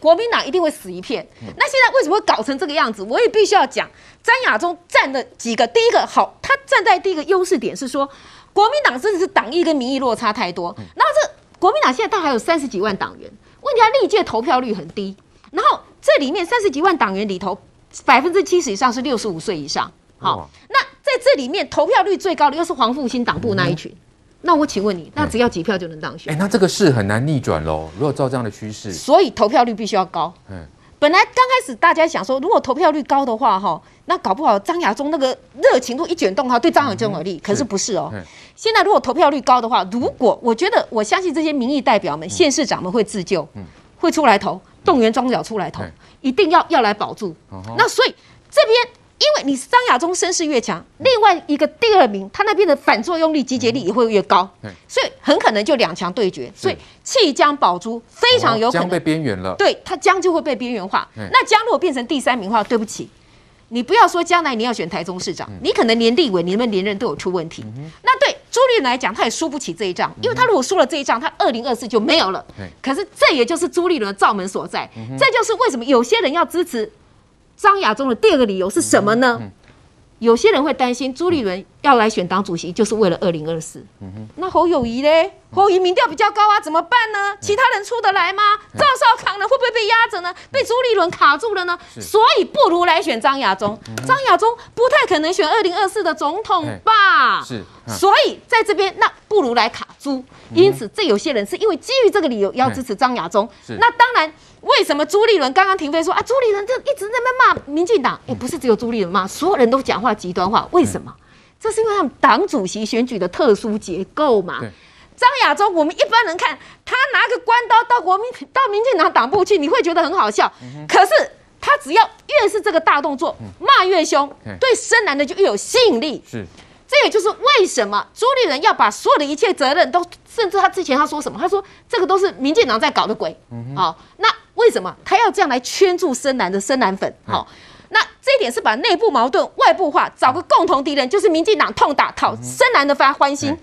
国民党一定会死一片。那现在为什么会搞成这个样子？我也必须要讲，张亚中站的几个，第一个好，他站在第一个优势点是说，国民党真的是党意跟民意落差太多。然后这国民党现在大概有三十几万党员，问题他历届投票率很低。然后这里面三十几万党员里头，百分之七十以上是六十五岁以上。好，那在这里面投票率最高的又是黄复兴党部那一群。那我请问你，那只要几票就能当选？哎，那这个事很难逆转喽。如果照这样的趋势，所以投票率必须要高。嗯，本来刚开始大家想说，如果投票率高的话，哈，那搞不好张亚中那个热情度一卷动，哈，对张亚中有利。可是不是哦。现在如果投票率高的话，如果我觉得，我相信这些民意代表们、县市长们会自救，会出来投，动员庄脚出来投，一定要要来保住。那所以这边。因为你张亚中声势越强，另外一个第二名他那边的反作用力、集结力也会越高，所以很可能就两强对决。所以弃江保珠非常有可能江被边缘了。对，他江就会被边缘化。那江如果变成第三名的话，对不起，你不要说将来你要选台中市长，你可能连立委、你们连任都有出问题。那对朱立伦来讲，他也输不起这一仗，因为他如果输了这一仗，他二零二四就没有了。可是这也就是朱立伦的罩门所在，这就是为什么有些人要支持。张亚中的第二个理由是什么呢？嗯嗯、有些人会担心朱立伦要来选党主席，就是为了二零二四。那侯友谊呢？侯友谊民调比较高啊，怎么办呢？其他人出得来吗？赵少康呢？会不会被压着呢？被朱立伦卡住了呢？所以不如来选张亚中。张亚中不太可能选二零二四的总统吧？是。所以在这边，那不如来卡朱。因此，这有些人是因为基于这个理由要支持张亚中。那当然。为什么朱立伦刚刚停飞说啊？朱立伦就一直在那骂民进党，也不是只有朱立伦骂，所有人都讲话极端化。为什么？这是因为他们党主席选举的特殊结构嘛。张亚洲，我们一般人看他拿个关刀到国民到民进党党部去，你会觉得很好笑。可是他只要越是这个大动作，骂越凶，对深蓝的就越有吸引力。是。这也就是为什么朱立伦要把所有的一切责任都，甚至他之前他说什么？他说这个都是民进党在搞的鬼。好，那。为什么他要这样来圈住深蓝的深蓝粉？好，那这一点是把内部矛盾外部化，找个共同敌人，就是民进党痛打讨深蓝的发欢心。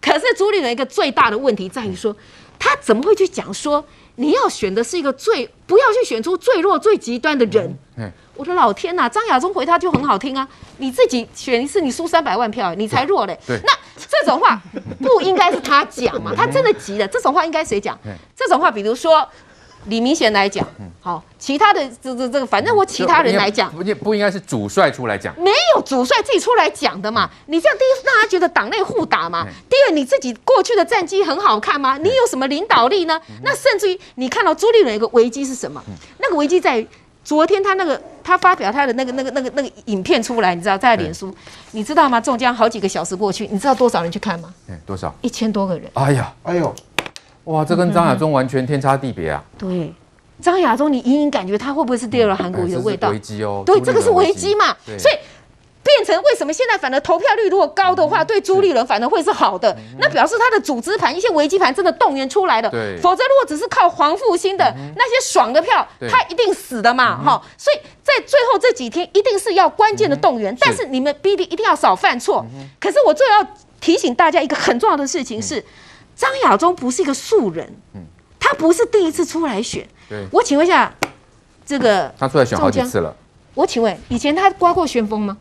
可是朱立伦一个最大的问题在于说，他怎么会去讲说你要选的是一个最不要去选出最弱最极端的人？我的老天呐，张亚中回他就很好听啊，你自己选一次你输三百万票，你才弱嘞。那这种话不应该是他讲嘛？他真的急了，这种话应该谁讲？这种话比如说。李明贤来讲，好，其他的这这这个，反正我其他人来讲，不不应该是主帅出来讲，没有主帅自己出来讲的嘛？你这样第一让他觉得党内互打嘛？第二你自己过去的战绩很好看吗？你有什么领导力呢？那甚至于你看到朱立伦一个危机是什么？那个危机在于昨天他那个他发表他的那个那个那个那个影片出来，你知道在脸书，你知道吗？中将好几个小时过去，你知道多少人去看吗？多少？一千多个人。哎呀，哎呦。哇，这跟张亚中完全天差地别啊！对，张亚中，你隐隐感觉他会不会是第二个韩国瑜的味道？危机哦，对，这个是危机嘛。所以变成为什么现在反而投票率如果高的话，对朱立伦反而会是好的？那表示他的组织盘一些危机盘真的动员出来了。对，否则如果只是靠黄复兴的那些爽的票，他一定死的嘛。哈，所以在最后这几天一定是要关键的动员，但是你们必定一定要少犯错。可是我最后要提醒大家一个很重要的事情是。张亚中不是一个素人，他不是第一次出来选。我请问一下，这个他出来选好几次了。我请问，以前他刮过旋风吗？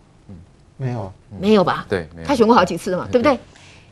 没有，没有吧？对，他选过好几次了嘛，对不对？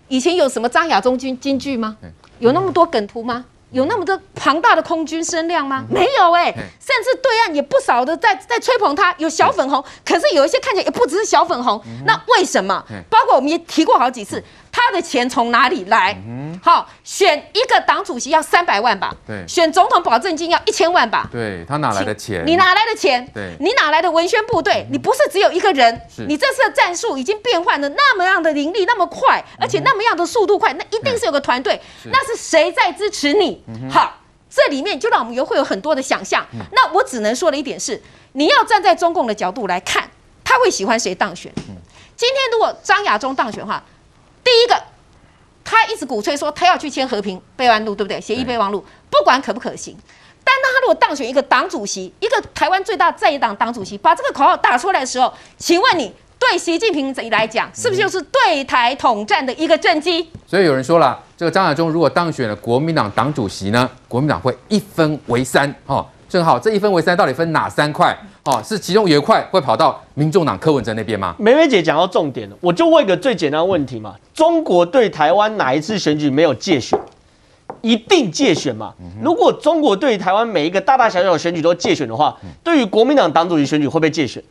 以前有什么张亚中金金句吗？有那么多梗图吗？有那么多庞大的空军声量吗？没有哎，甚至对岸也不少的在在吹捧他，有小粉红，可是有一些看起来也不只是小粉红。那为什么？包括我们也提过好几次。他的钱从哪里来？好，选一个党主席要三百万吧？对，选总统保证金要一千万吧？对，他哪来的钱？你哪来的钱？对，你哪来的文宣部队？你不是只有一个人？你这次的战术已经变换的那么样的凌厉，那么快，而且那么样的速度快，那一定是有个团队。那是谁在支持你？好，这里面就让我们有会有很多的想象。那我只能说的一点是，你要站在中共的角度来看，他会喜欢谁当选？今天如果张亚中当选的话。第一个，他一直鼓吹说他要去签和平备忘录，对不对？协议备忘录，不管可不可行。但当他如果当选一个党主席，一个台湾最大在野党党主席，把这个口号打出来的时候，请问你对习近平来讲，是不是就是对台统战的一个政绩？所以有人说了，这个张亚中如果当选了国民党党主席呢，国民党会一分为三，哦，正好这一分为三，到底分哪三块？哦，是其中有一块会跑到民众党柯文哲那边吗？梅梅姐讲到重点了，我就问一个最简单的问题嘛：中国对台湾哪一次选举没有借选？一定借选嘛？如果中国对台湾每一个大大小小的选举都借选的话，对于国民党党主席选举会不会介选？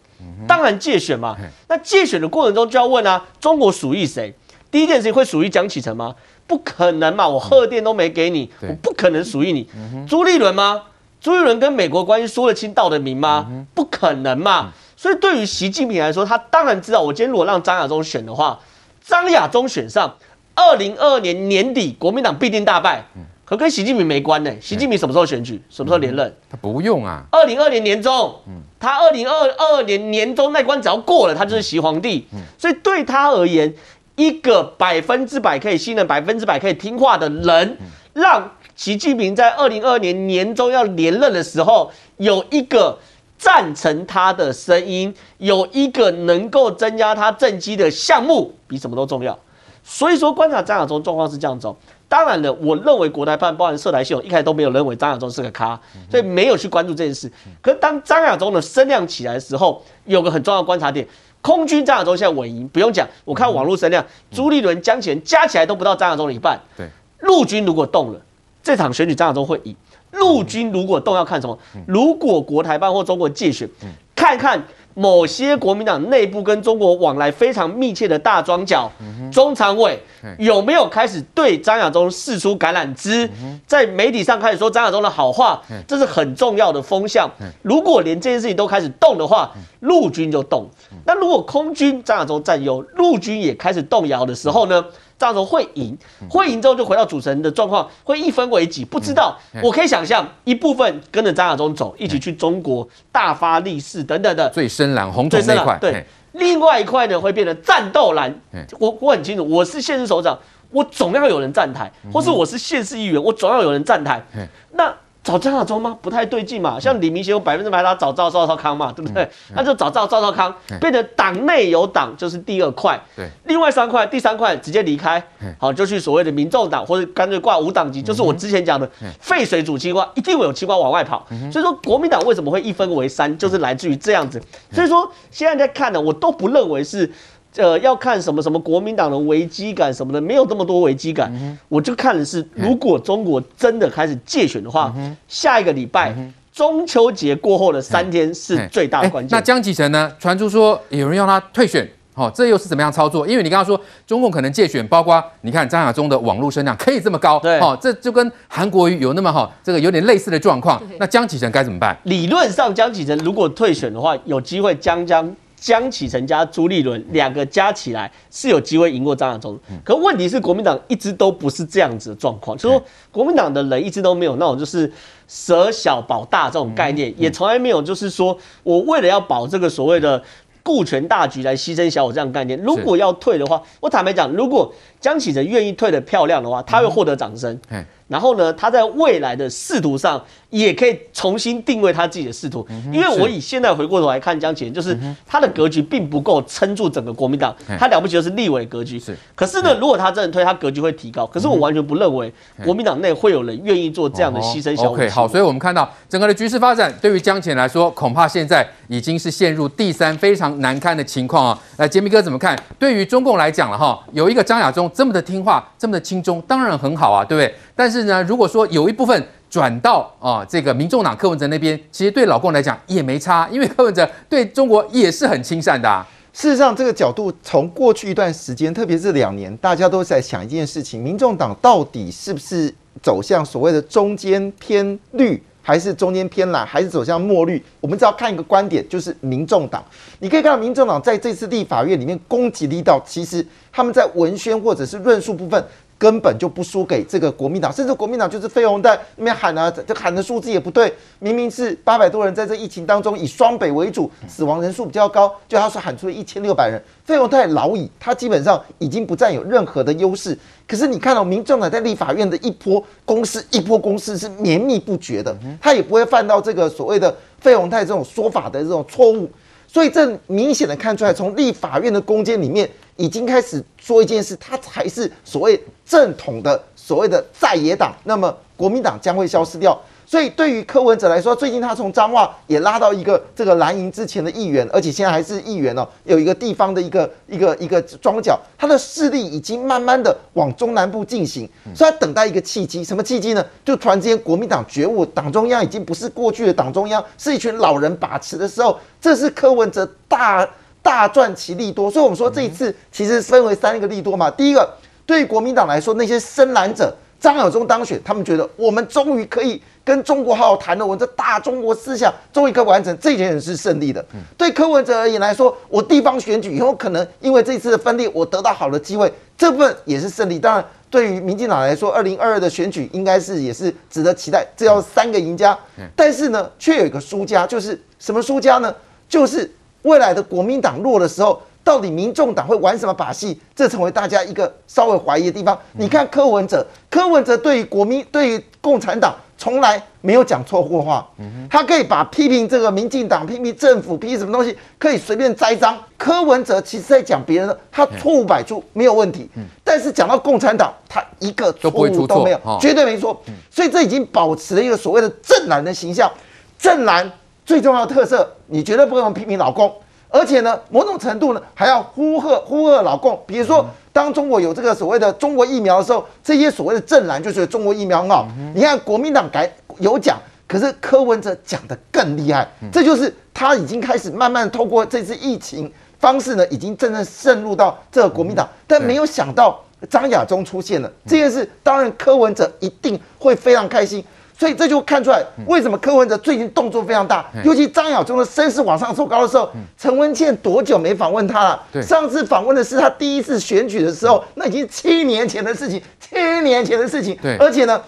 当然借选嘛。那借选的过程中就要问啊，中国属于谁？第一件事情会属于江启臣吗？不可能嘛！我贺电都没给你，我不可能属于你。朱立伦吗？朱一伦跟美国关系说得清道得明吗？不可能嘛！所以对于习近平来说，他当然知道，我今天如果让张亚中选的话，张亚中选上。二零二二年年底，国民党必定大败，可跟习近平没关呢。习近平什么时候选举？什么时候连任？他不用啊。二零二二年年中，他二零二二年年中那关只要过了，他就是习皇帝。所以对他而言，一个百分之百可以信任、百分之百可以听话的人，让习近平在二零二二年年中要连任的时候，有一个赞成他的声音，有一个能够增加他政绩的项目，比什么都重要。所以说，观察张亚中状况是这样走。当然了，我认为国台办包含涉台系统一开始都没有认为张亚中是个咖，所以没有去关注这件事。可是当张亚中的声量起来的时候，有个很重要的观察点：空军张亚中现在稳赢，不用讲。我看网络声量，朱立伦、江启臣加起来都不到张亚中的一半。对，陆军如果动了，这场选举张亚中会赢。陆军如果动，要看什么？如果国台办或中国介选，看看。某些国民党内部跟中国往来非常密切的大庄脚、中常委有没有开始对张亚中释出橄榄枝，在媒体上开始说张亚中的好话，这是很重要的风向。如果连这件事情都开始动的话，陆军就动。那如果空军张亚中占优，陆军也开始动摇的时候呢？张亚中会赢，会赢之后就回到主持人的状况，会一分为几，不知道。我可以想象一部分跟着张亚中走，一起去中国大发利市等等的。最深蓝红统那块，对。另外一块呢，会变成战斗蓝。我我很清楚，我是县市首长，我总要有人站台，或是我是县市议员，我总要有人站台。那。找张亚中吗？不太对劲嘛。像李明贤有百分之百他找赵赵少康嘛，对不对？那就找赵赵少康，变成党内有党，就是第二块。对，另外三块，第三块直接离开，好，就去所谓的民众党，或者干脆挂无党籍，就是我之前讲的废水煮青蛙，一定会有青蛙往外跑。所以说，国民党为什么会一分为三，就是来自于这样子。所以说，现在在看呢，我都不认为是。呃，要看什么什么国民党的危机感什么的，没有这么多危机感。嗯、我就看的是，如果中国真的开始借选的话，嗯、下一个礼拜、嗯、中秋节过后的三天是最大的关键。那江启臣呢？传出说有人要他退选，哦，这又是怎么样操作？因为你刚刚说中共可能借选，包括你看张亚中的网络声量可以这么高，对，哦，这就跟韩国瑜有那么好，这个有点类似的状况。那江启臣该怎么办？理论上，江启臣如果退选的话，有机会将将。江启臣加朱立伦两个加起来是有机会赢过张亚中，可问题是国民党一直都不是这样子的状况，就是说国民党的人一直都没有那种就是舍小保大这种概念，也从来没有就是说我为了要保这个所谓的顾全大局来牺牲小我这样概念。如果要退的话，我坦白讲，如果江启臣愿意退的漂亮的话，他会获得掌声。然后呢，他在未来的仕途上也可以重新定位他自己的仕途，因为我以现在回过头来看江启臣，就是他的格局并不够撑住整个国民党，他了不起的是立委格局。是，可是呢，如果他真的推，他格局会提高。可是我完全不认为国民党内会有人愿意做这样的牺牲小。OK，好，所以我们看到整个的局势发展，对于江启臣来说，恐怕现在已经是陷入第三非常难堪的情况啊。来，杰明哥怎么看？对于中共来讲了哈，有一个张亚中这么的听话，这么的亲中，当然很好啊，对不对？但是呢，如果说有一部分转到啊这个民众党柯文哲那边，其实对老共来讲也没差，因为柯文哲对中国也是很亲善的啊。事实上，这个角度从过去一段时间，特别是两年，大家都在想一件事情：民众党到底是不是走向所谓的中间偏绿，还是中间偏蓝，还是走向墨绿？我们只要看一个观点，就是民众党。你可以看到，民众党在这次立法院里面攻击力道，其实他们在文宣或者是论述部分。根本就不输给这个国民党，甚至国民党就是费鸿泰那边喊啊，这喊的数字也不对，明明是八百多人，在这疫情当中以双北为主，死亡人数比较高，就他说喊出了一千六百人。费鸿泰老矣，他基本上已经不占有任何的优势。可是你看到民众党在立法院的一波攻势，一波攻势是绵密不绝的，他也不会犯到这个所谓的费鸿泰这种说法的这种错误。所以这明显的看出来，从立法院的攻坚里面。已经开始说一件事，他才是所谓正统的所谓的在野党，那么国民党将会消失掉。所以对于柯文哲来说，最近他从彰化也拉到一个这个蓝营之前的议员，而且现在还是议员哦，有一个地方的一个一个一个庄脚，他的势力已经慢慢的往中南部进行，所以他等待一个契机，什么契机呢？就突然之间国民党觉悟，党中央已经不是过去的党中央，是一群老人把持的时候，这是柯文哲大大赚其利多。所以我们说这一次其实分为三个利多嘛，第一个对于国民党来说，那些深蓝者。张亚中当选，他们觉得我们终于可以跟中国好好谈了，我们这大中国思想终于可以完成，这件事是胜利的。对柯文哲而言来说，我地方选举以后可能因为这次的分裂，我得到好的机会，这部分也是胜利。当然，对于民进党来说，二零二二的选举应该是也是值得期待。这要三个赢家，但是呢，却有一个输家，就是什么输家呢？就是未来的国民党弱的时候。到底民众党会玩什么把戏？这成为大家一个稍微怀疑的地方。你看柯文哲，柯文哲对于国民、对于共产党从来没有讲错过话。他可以把批评这个民进党、批评政府、批评什么东西，可以随便栽赃。柯文哲其实在讲别人的，他错误百出，没有问题。但是讲到共产党，他一个错误都没有，绝对没错。所以这已经保持了一个所谓的正蓝的形象。正蓝最重要的特色，你绝对不能批评老公。而且呢，某种程度呢，还要呼喝呼喝老共。比如说，当中国有这个所谓的中国疫苗的时候，这些所谓的正蓝就是中国疫苗很好。你看国民党改有讲，可是柯文哲讲的更厉害。这就是他已经开始慢慢透过这次疫情方式呢，已经真正渗入到这个国民党。但没有想到张亚中出现了这件事，当然柯文哲一定会非常开心。所以这就看出来，为什么柯文哲最近动作非常大，尤其张亚中的声势往上走高的时候，陈文茜多久没访问他了？上次访问的是他第一次选举的时候，那已经七年前的事情，七年前的事情。而且呢，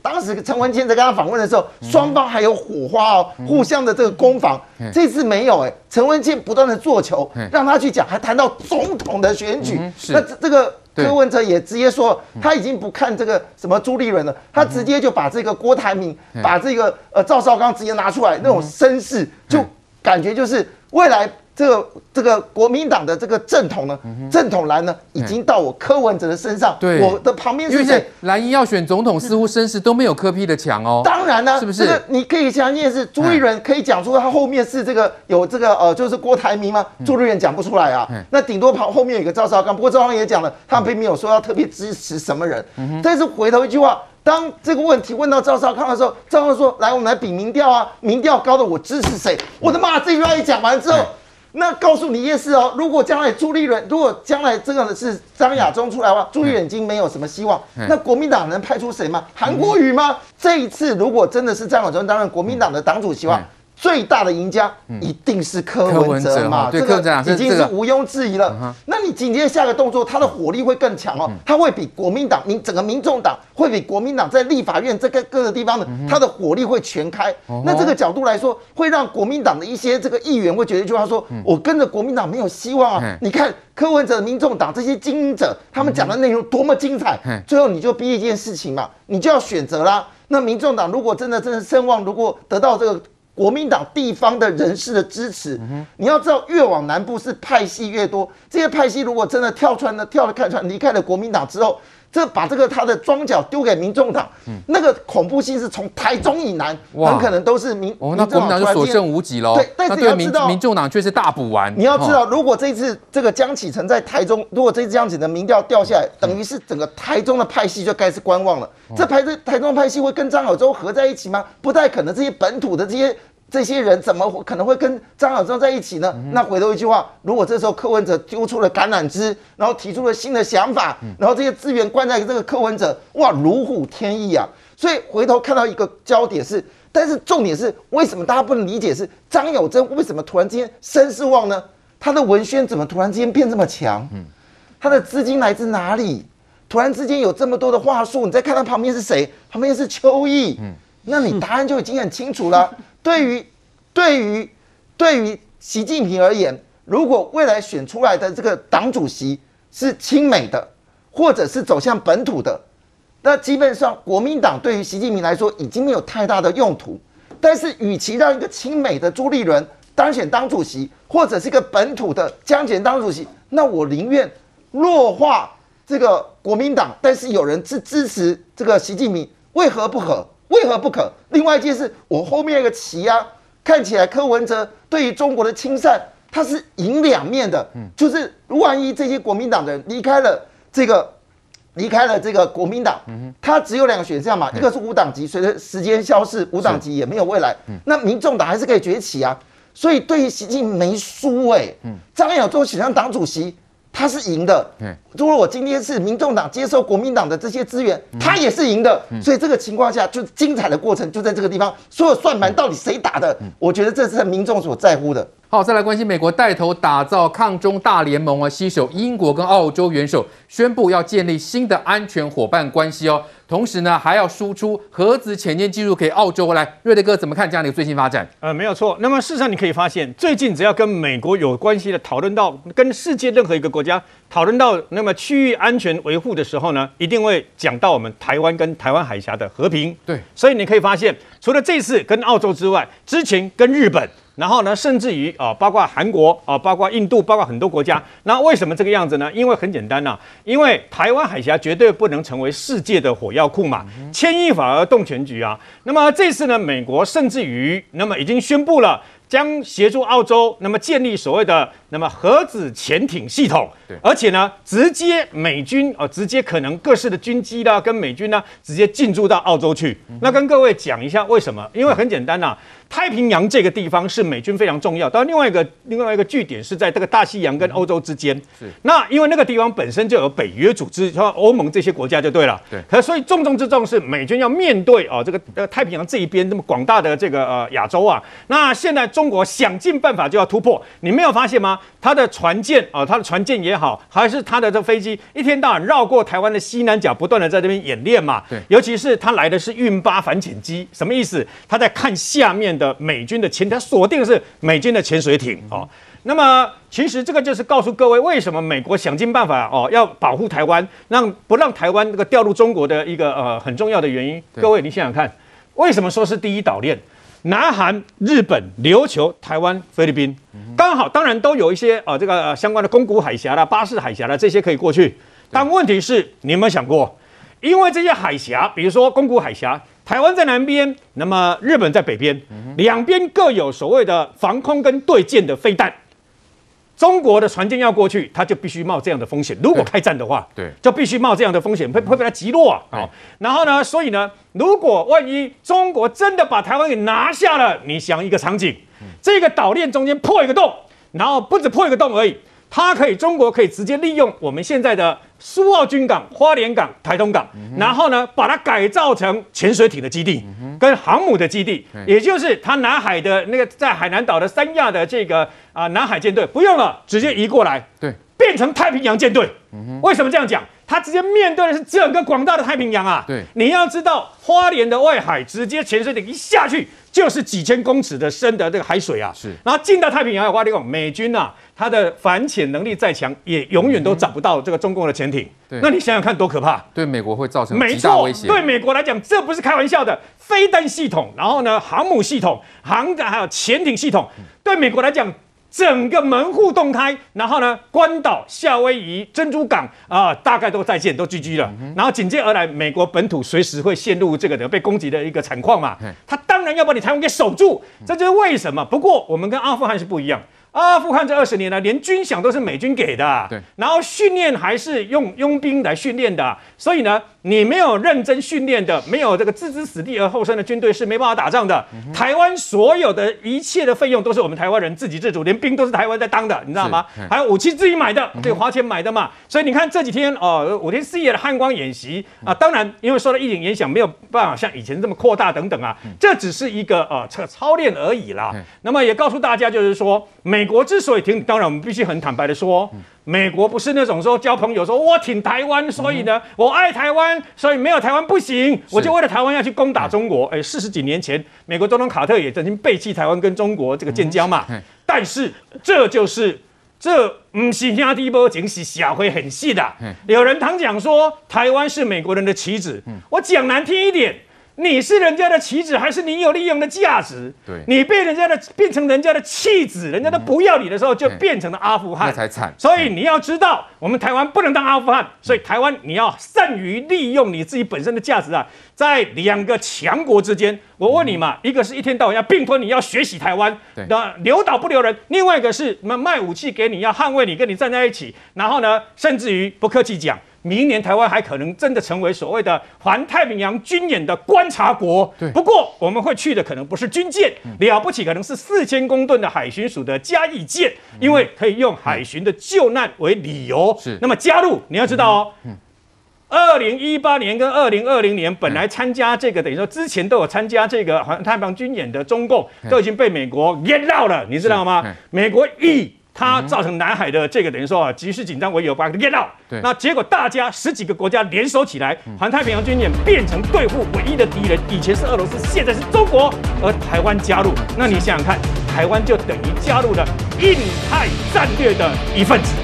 当时陈文茜在跟他访问的时候，双方还有火花哦，互相的这个攻防。这次没有哎，陈文茜不断的做球，让他去讲，还谈到总统的选举。那这个。柯文哲也直接说，他已经不看这个什么朱立伦了，他直接就把这个郭台铭，把这个呃赵少康直接拿出来，那种声势，就感觉就是未来。这个这个国民党的这个正统呢，正统蓝呢，已经到我柯文哲的身上。对，我的旁边是谁？蓝营要选总统，似乎声势都没有柯批的强哦。当然呢，是不是？这个你可以相信是朱立伦可以讲出他后面是这个有这个呃，就是郭台铭吗？朱立伦讲不出来啊。那顶多旁后面有一个赵少康，不过赵少康也讲了，他并没有说要特别支持什么人。但是回头一句话，当这个问题问到赵少康的时候，赵少康说：“来，我们来比民调啊，民调高的我支持谁？”我的妈！这句话一讲完之后。那告诉你一件事哦，如果将来朱立伦，如果将来这个是张亚中出来的话，朱立伦已经没有什么希望。那国民党能派出谁吗？韩国瑜吗？这一次如果真的是张亚中担任国民党的党主席的话。最大的赢家一定是柯文哲嘛，这个已经是毋庸置疑了。那你紧接着下个动作，他的火力会更强哦，他会比国民党民整个民众党会比国民党在立法院这个各个地方的，他的火力会全开。那这个角度来说，会让国民党的一些这个议员会觉得一句话说：我跟着国民党没有希望啊！你看柯文哲、民众党这些精英者，他们讲的内容多么精彩，最后你就逼一件事情嘛，你就要选择啦。那民众党如果真的真的声望，如果得到这个。国民党地方的人士的支持，你要知道，越往南部是派系越多。这些派系如果真的跳穿了，跳了看穿离开了国民党之后。这把这个他的庄脚丢给民众党，那个恐怖性是从台中以南，很可能都是民。哦，那国民党就所剩无几喽。对，但是你要知道，民众党却是大补完。你要知道，如果这次这个江启臣在台中，如果这次江启臣的民调掉下来，等于是整个台中的派系就开始观望了。这台这台中派系会跟张亚中合在一起吗？不太可能。这些本土的这些。这些人怎么可能会跟张亚中在一起呢？那回头一句话，如果这时候柯文哲丢出了橄榄枝，然后提出了新的想法，然后这些资源灌在这个柯文哲，哇，如虎添翼啊！所以回头看到一个焦点是，但是重点是，为什么大家不能理解是张友珍为什么突然之间声势旺呢？他的文宣怎么突然之间变这么强？他的资金来自哪里？突然之间有这么多的话术？你再看他旁边是谁？旁边是邱毅，那你答案就已经很清楚了。对于，对于，对于习近平而言，如果未来选出来的这个党主席是亲美的，或者是走向本土的，那基本上国民党对于习近平来说已经没有太大的用途。但是，与其让一个亲美的朱立伦当选党主席，或者是一个本土的江启臣当主席，那我宁愿弱化这个国民党，但是有人支支持这个习近平，为何不可？为何不可？另外一件事，我后面一个棋啊，看起来柯文哲对于中国的亲善，他是赢两面的。嗯，就是万一这些国民党的人离开了这个，离开了这个国民党，嗯，他只有两个选项嘛，一个是无党籍，随着时间消逝，无党籍也没有未来。那民众党还是可以崛起啊。所以对于习近平没输哎，张亚中选上党主席。他是赢的，如果我今天是民众党接受国民党的这些资源，他也是赢的，所以这个情况下就精彩的过程就在这个地方。所有算盘到底谁打的？我觉得这是民众所在乎的。好，再来关心美国带头打造抗中大联盟啊，携手英国跟澳洲元首宣布要建立新的安全伙伴关系哦。同时呢，还要输出核子潜舰技术给澳洲。来，瑞德哥怎么看这样的一个最新发展？呃，没有错。那么事实上，你可以发现，最近只要跟美国有关系的讨论到，跟世界任何一个国家讨论到那么区域安全维护的时候呢，一定会讲到我们台湾跟台湾海峡的和平。对，所以你可以发现，除了这次跟澳洲之外，之前跟日本。然后呢，甚至于啊、哦，包括韩国啊、哦，包括印度，包括很多国家。那为什么这个样子呢？因为很简单呐、啊，因为台湾海峡绝对不能成为世界的火药库嘛，牵一发而动全局啊。那么这次呢，美国甚至于那么已经宣布了。将协助澳洲，那么建立所谓的那么核子潜艇系统，而且呢，直接美军啊、呃，直接可能各式的军机啦，跟美军呢，直接进驻到澳洲去。嗯、那跟各位讲一下为什么？因为很简单呐、啊，太平洋这个地方是美军非常重要，但另外一个另外一个据点是在这个大西洋跟欧洲之间。是，那因为那个地方本身就有北约组织，像欧盟这些国家就对了。对，可是所以重中之重是美军要面对啊、呃、这个呃太平洋这一边这么广大的这个呃亚洲啊，那现在中。国想尽办法就要突破，你没有发现吗？他的船舰啊、呃，他的船舰也好，还是他的这飞机，一天到晚绕过台湾的西南角，不断的在这边演练嘛。对，尤其是他来的是运八反潜机，什么意思？他在看下面的美军的潜，他锁定的是美军的潜水艇哦。那么，其实这个就是告诉各位，为什么美国想尽办法哦，要保护台湾，让不让台湾这个掉入中国的一个呃很重要的原因。各位，你想想看，为什么说是第一岛链？南韩、日本、琉球、台湾、菲律宾，刚好，当然都有一些呃这个、呃、相关的宫古海峡啦、巴士海峡啦，这些可以过去。但问题是，你有没有想过，因为这些海峡，比如说宫古海峡，台湾在南边，那么日本在北边，两边各有所谓的防空跟对舰的飞弹。中国的船舰要过去，他就必须冒这样的风险。如果开战的话，对，就必须冒这样的风险，会会被他击落啊。哦，然后呢，所以呢，如果万一中国真的把台湾给拿下了，你想一个场景，这个岛链中间破一个洞，然后不止破一个洞而已。它可以，中国可以直接利用我们现在的苏澳军港、花莲港、台东港，然后呢，把它改造成潜水艇的基地，跟航母的基地，也就是它南海的那个在海南岛的三亚的这个啊南海舰队不用了，直接移过来，对，变成太平洋舰队。为什么这样讲？它直接面对的是整个广大的太平洋啊！对，你要知道，花莲的外海直接潜水艇一下去就是几千公尺的深的这个海水啊！是，然后进到太平洋的话，你讲美军啊，它的反潜能力再强，也永远都找不到这个中共的潜艇。对，那你想想看，多可怕！对美国会造成极大威胁。对美国来讲，这不是开玩笑的。飞弹系统，然后呢，航母系统、航的还有潜艇系统，对美国来讲。整个门户洞开，然后呢，关岛、夏威夷、珍珠港啊、呃，大概都在线，都聚居了。嗯、然后紧接而来，美国本土随时会陷入这个的被攻击的一个惨况嘛。他当然要把你台湾给守住，这就是为什么。不过我们跟阿富汗是不一样。阿富汗这二十年来，连军饷都是美军给的，对，然后训练还是用佣兵来训练的，所以呢，你没有认真训练的，没有这个置之死地而后生的军队是没办法打仗的。嗯、台湾所有的一切的费用都是我们台湾人自给自足，连兵都是台湾在当的，你知道吗？还有武器自己买的，对，花钱买的嘛。所以你看这几天哦，五天四夜的汉光演习啊，当然因为受到疫情影响，没有办法像以前这么扩大等等啊，这只是一个呃操操练而已啦。那么也告诉大家，就是说美。美国之所以挺，当然我们必须很坦白的说，美国不是那种说交朋友说我挺台湾，所以呢我爱台湾，所以没有台湾不行，我就为了台湾要去攻打中国。哎，四十几年前，美国总统卡特也曾经背弃台湾跟中国这个建交嘛。但是这就是这不是兄弟波情，是社会很细的。有人常讲说台湾是美国人的棋子，我讲难听一点。你是人家的棋子，还是你有利用的价值？对，你被人家的变成人家的弃子，人家都不要你的时候，就变成了阿富汗，那才惨。所以你要知道，我们台湾不能当阿富汗，所以台湾你要善于利用你自己本身的价值啊，在两个强国之间，我问你嘛，一个是一天到晚要并吞你，要学习台湾，那留岛不留人；另外一个是卖武器给你，要捍卫你，跟你站在一起，然后呢，甚至于不客气讲。明年台湾还可能真的成为所谓的环太平洋军演的观察国。对，不过我们会去的可能不是军舰，了不起可能是四千公吨的海巡署的嘉义舰，因为可以用海巡的救难为理由。是，那么加入你要知道哦，二零一八年跟二零二零年本来参加这个，等于说之前都有参加这个环太平洋军演的中共都已经被美国淹到了，你知道吗？美国一。它造成南海的这个等于说啊，局势紧张为由把它给淹到。对，那结果大家十几个国家联手起来，环太平洋军演变成对付唯一的敌人，以前是俄罗斯，现在是中国，而台湾加入，那你想想看，台湾就等于加入了印太战略的一份子。